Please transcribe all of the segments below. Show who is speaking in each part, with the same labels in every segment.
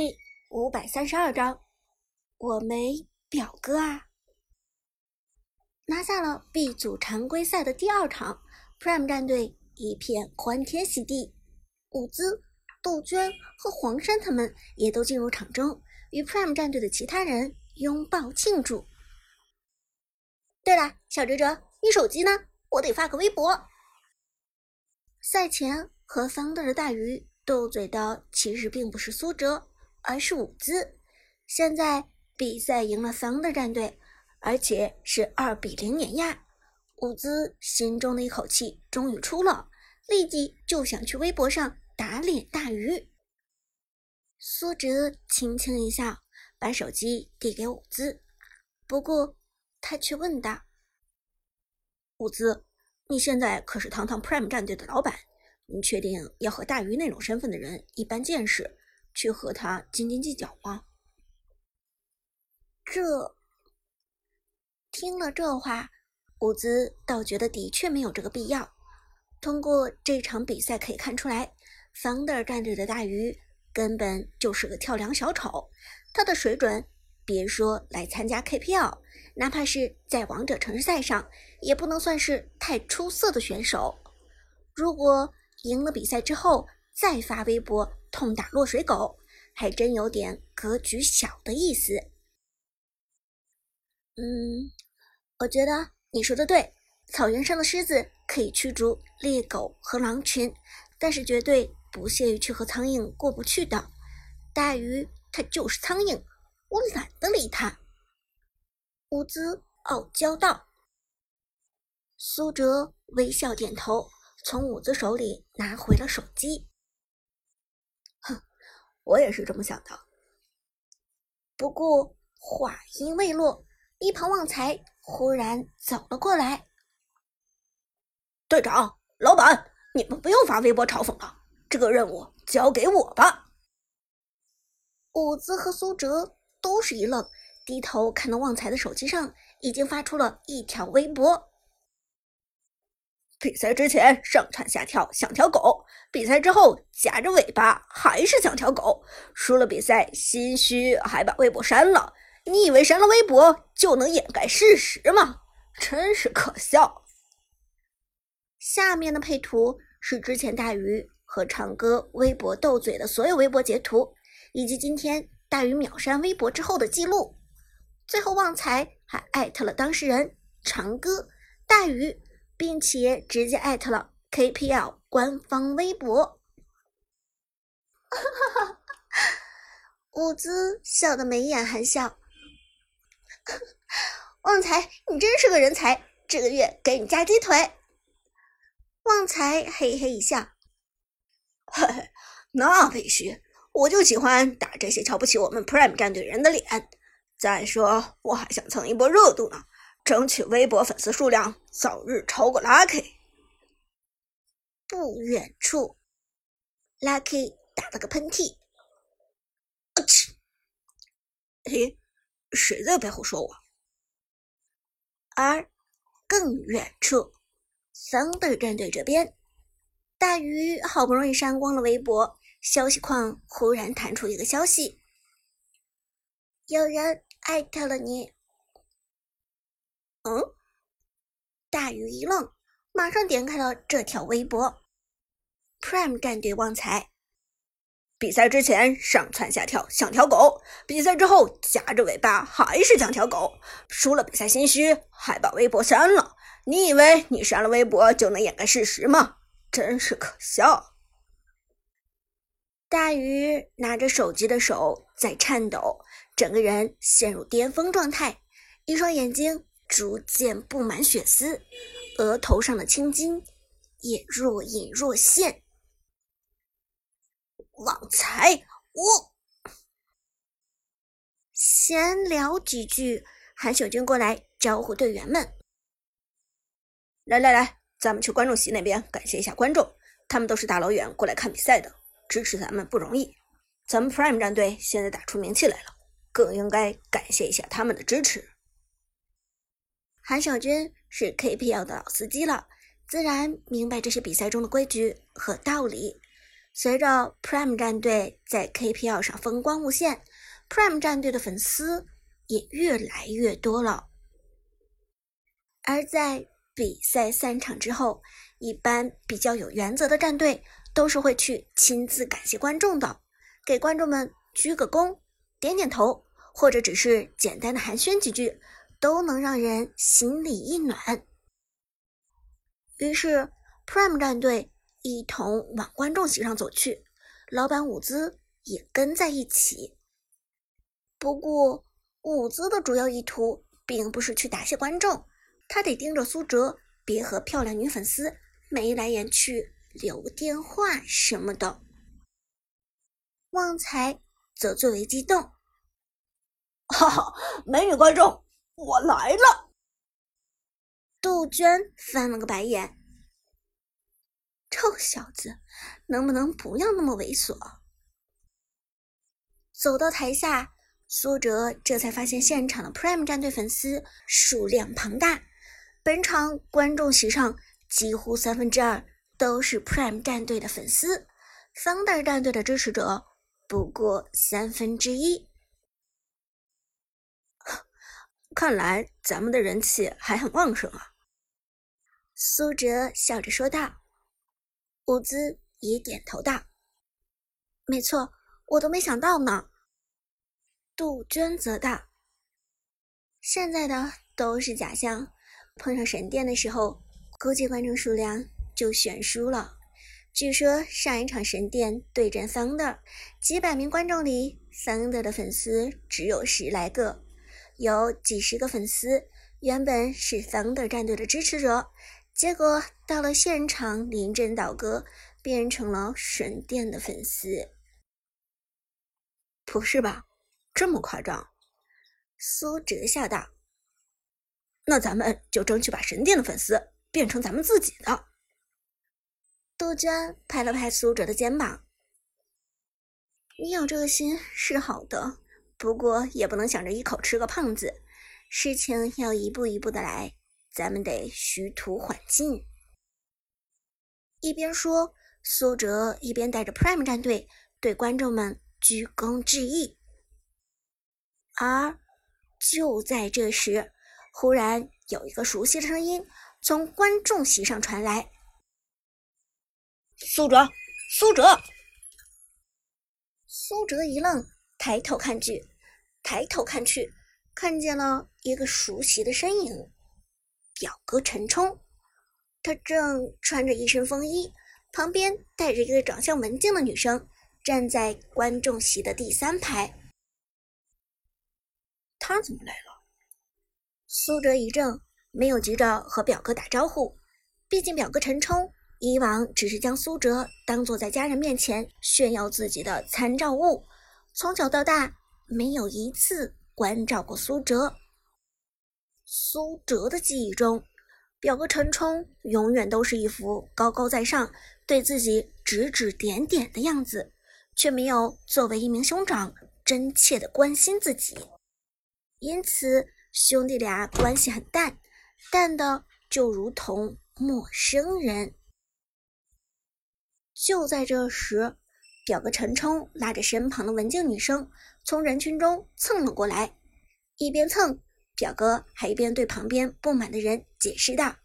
Speaker 1: 第五百三十二章，我没表哥啊！拿下了 B 组常规赛的第二场，Prime 战队一片欢天喜地。伍兹、杜鹃和黄山他们也都进入场中，与 Prime 战队的其他人拥抱庆祝。对了，小哲哲，你手机呢？我得发个微博。赛前和 Founder 的大鱼斗嘴的其实并不是苏哲。而是伍兹，现在比赛赢了桑的战队，而且是二比零碾压。伍兹心中的一口气终于出了，立即就想去微博上打脸大鱼。苏哲轻轻一笑，把手机递给伍兹，不过他却问道：“
Speaker 2: 伍兹，你现在可是堂堂 Prime 战队的老板，你确定要和大鱼那种身份的人一般见识？”去和他斤斤计较吗？
Speaker 1: 这听了这话，伍兹倒觉得的确没有这个必要。通过这场比赛可以看出来，Founder 战队的大鱼根本就是个跳梁小丑。他的水准，别说来参加 KPL，哪怕是在王者城市赛上，也不能算是太出色的选手。如果赢了比赛之后再发微博，痛打落水狗，还真有点格局小的意思。嗯，我觉得你说的对，草原上的狮子可以驱逐猎狗和狼群，但是绝对不屑于去和苍蝇过不去的。大鱼它就是苍蝇，我懒得理它。伍兹傲娇道。苏哲微笑点头，从伍兹手里拿回了手机。
Speaker 2: 我也是这么想的。
Speaker 1: 不过话音未落，一旁旺财忽然走了过来。
Speaker 3: 队长、老板，你们不要发微博嘲讽了，这个任务交给我吧。
Speaker 1: 伍兹和苏哲都是一愣，低头看到旺财的手机上已经发出了一条微博。
Speaker 3: 比赛之前上蹿下跳像条狗，比赛之后夹着尾巴还是像条狗。输了比赛心虚，还把微博删了。你以为删了微博就能掩盖事实吗？真是可笑。
Speaker 1: 下面的配图是之前大鱼和长歌微博斗嘴的所有微博截图，以及今天大鱼秒删微博之后的记录。最后旺财还艾特了当事人长歌、大鱼。并且直接艾特了 KPL 官方微博，哈哈哈！伍兹笑得眉眼含笑，旺财，你真是个人才，这个月给你加鸡腿。旺财嘿嘿一笑，
Speaker 3: 嘿嘿，那必须，我就喜欢打这些瞧不起我们 Prime 战队人的脸。再说，我还想蹭一波热度呢。争取微博粉丝数量早日超过 Lucky。
Speaker 1: 不远处，Lucky 打了个喷嚏，
Speaker 3: 我去！嘿，谁在背后说我？
Speaker 1: 而更远处，Thunder 战队这边，大鱼好不容易删光了微博，消息框忽然弹出一个消息：有人艾特了你。嗯，大鱼一愣，马上点开了这条微博。Prime 战队旺财，
Speaker 3: 比赛之前上蹿下跳像条狗，比赛之后夹着尾巴还是像条狗。输了比赛心虚，还把微博删了。你以为你删了微博就能掩盖事实吗？真是可笑！
Speaker 1: 大鱼拿着手机的手在颤抖，整个人陷入巅峰状态，一双眼睛。逐渐布满血丝，额头上的青筋也若隐若现。
Speaker 3: 旺财，我
Speaker 1: 闲聊几句，韩小军过来招呼队员们：“
Speaker 2: 来来来，咱们去观众席那边感谢一下观众，他们都是大老远过来看比赛的，支持咱们不容易。咱们 Prime 战队现在打出名气来了，更应该感谢一下他们的支持。”
Speaker 1: 韩小军是 KPL 的老司机了，自然明白这些比赛中的规矩和道理。随着 Prime 战队在 KPL 上风光无限，Prime 战队的粉丝也越来越多了。而在比赛散场之后，一般比较有原则的战队都是会去亲自感谢观众的，给观众们鞠个躬、点点头，或者只是简单的寒暄几句，都能让人心里一暖。于是，Prime 战队。一同往观众席上走去，老板伍兹也跟在一起。不过，伍兹的主要意图并不是去答谢观众，他得盯着苏哲，别和漂亮女粉丝眉来眼去、留电话什么的。旺财则最为激动：“
Speaker 3: 哈哈，美女观众，我来了！”
Speaker 1: 杜鹃翻了个白眼。臭小子，能不能不要那么猥琐？走到台下，苏哲这才发现现场的 Prime 战队粉丝数量庞大。本场观众席上几乎三分之二都是 Prime 战队的粉丝，Thunder 战队的支持者不过三分之一。
Speaker 2: 看来咱们的人气还很旺盛啊！
Speaker 1: 苏哲笑着说道。伍兹也点头道：“没错，我都没想到呢。”杜鹃则道：“现在的都是假象，碰上神殿的时候，估计观众数量就悬殊了。据说上一场神殿对阵 Thunder，几百名观众里，Thunder 的粉丝只有十来个，有几十个粉丝原本是 Thunder 战队的支持者。”结果到了现场，临阵倒戈，变成了神殿的粉丝。
Speaker 2: 不是吧？这么夸张？
Speaker 1: 苏哲笑道：“
Speaker 2: 那咱们就争取把神殿的粉丝变成咱们自己的。”
Speaker 1: 杜鹃拍了拍苏哲的肩膀：“你有这个心是好的，不过也不能想着一口吃个胖子，事情要一步一步的来。”咱们得徐图缓进。一边说，苏哲一边带着 Prime 战队对观众们鞠躬致意。而就在这时，忽然有一个熟悉的声音从观众席上传来：“
Speaker 3: 苏哲，苏哲！”
Speaker 1: 苏哲一愣，抬头看去，抬头看去，看见了一个熟悉的身影。表哥陈冲，他正穿着一身风衣，旁边带着一个长相文静的女生，站在观众席的第三排。
Speaker 2: 他怎么来了？
Speaker 1: 苏哲一怔，没有急着和表哥打招呼，毕竟表哥陈冲以往只是将苏哲当做在家人面前炫耀自己的参照物，从小到大没有一次关照过苏哲。苏哲的记忆中，表哥陈冲永远都是一副高高在上、对自己指指点点的样子，却没有作为一名兄长真切的关心自己。因此，兄弟俩关系很淡，淡的就如同陌生人。就在这时，表哥陈冲拉着身旁的文静女生从人群中蹭了过来，一边蹭。表哥还一边对旁边不满的人解释道：“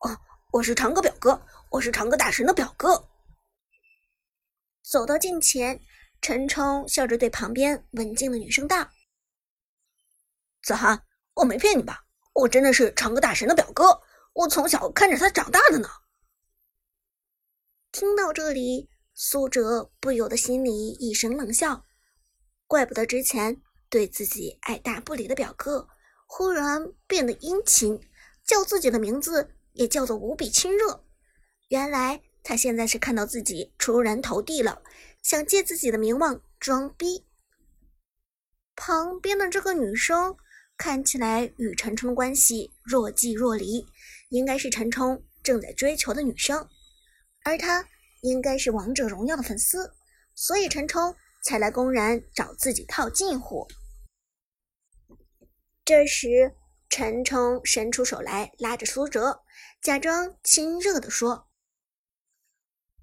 Speaker 3: 哦，我是长歌表哥，我是长歌大神的表哥。”
Speaker 1: 走到近前，陈冲笑着对旁边文静的女生道：“
Speaker 3: 子涵，我没骗你吧？我真的是长歌大神的表哥，我从小看着他长大的呢。”
Speaker 1: 听到这里，苏哲不由得心里一声冷笑，怪不得之前。对自己爱答不理的表哥，忽然变得殷勤，叫自己的名字也叫做无比亲热。原来他现在是看到自己出人头地了，想借自己的名望装逼。旁边的这个女生看起来与陈冲的关系若即若离，应该是陈冲正在追求的女生，而她应该是王者荣耀的粉丝，所以陈冲。才来公然找自己套近乎。这时，陈冲伸出手来拉着苏哲，假装亲热地说：“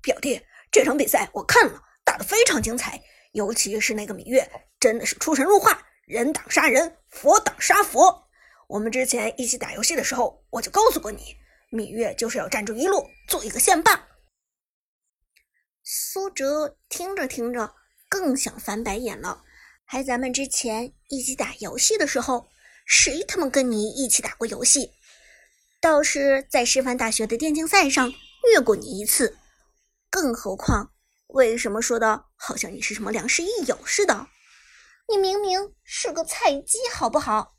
Speaker 3: 表弟，这场比赛我看了，打得非常精彩，尤其是那个芈月，真的是出神入化，人挡杀人，佛挡杀佛。我们之前一起打游戏的时候，我就告诉过你，芈月就是要站住一路，做一个线霸。
Speaker 1: 苏哲听着听着，更想翻白眼了。还咱们之前一起打游戏的时候，谁他妈跟你一起打过游戏？倒是在师范大学的电竞赛上虐过你一次。更何况，为什么说的好像你是什么良师益友似的？你明明是个菜鸡，好不好？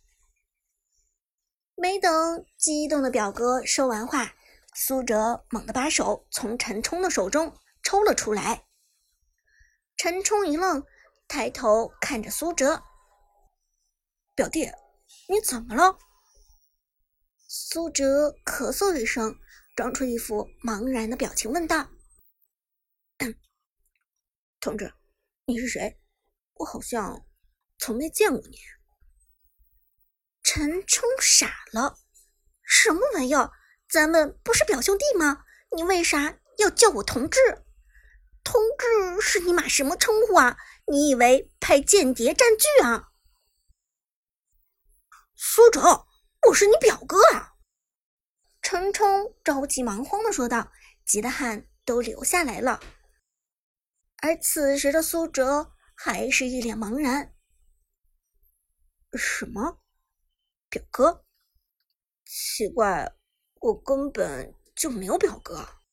Speaker 1: 没等激动的表哥说完话，苏哲猛地把手从陈冲的手中抽了出来。陈冲一愣，抬头看着苏哲：“
Speaker 2: 表弟，你怎么了？”
Speaker 1: 苏哲咳嗽一声，装出一副茫然的表情，问道：“
Speaker 2: 同志，你是谁？我好像从没见过你。”
Speaker 1: 陈冲傻了，什么玩意儿？咱们不是表兄弟吗？你为啥要叫我同志？同志是你妈什么称呼啊？你以为拍间谍占据啊？
Speaker 3: 苏哲，我是你表哥啊！
Speaker 1: 陈冲着急忙慌的说道，急得汗都流下来了。而此时的苏哲还是一脸茫然。
Speaker 2: 什么？表哥，奇怪，我根本就没有表哥。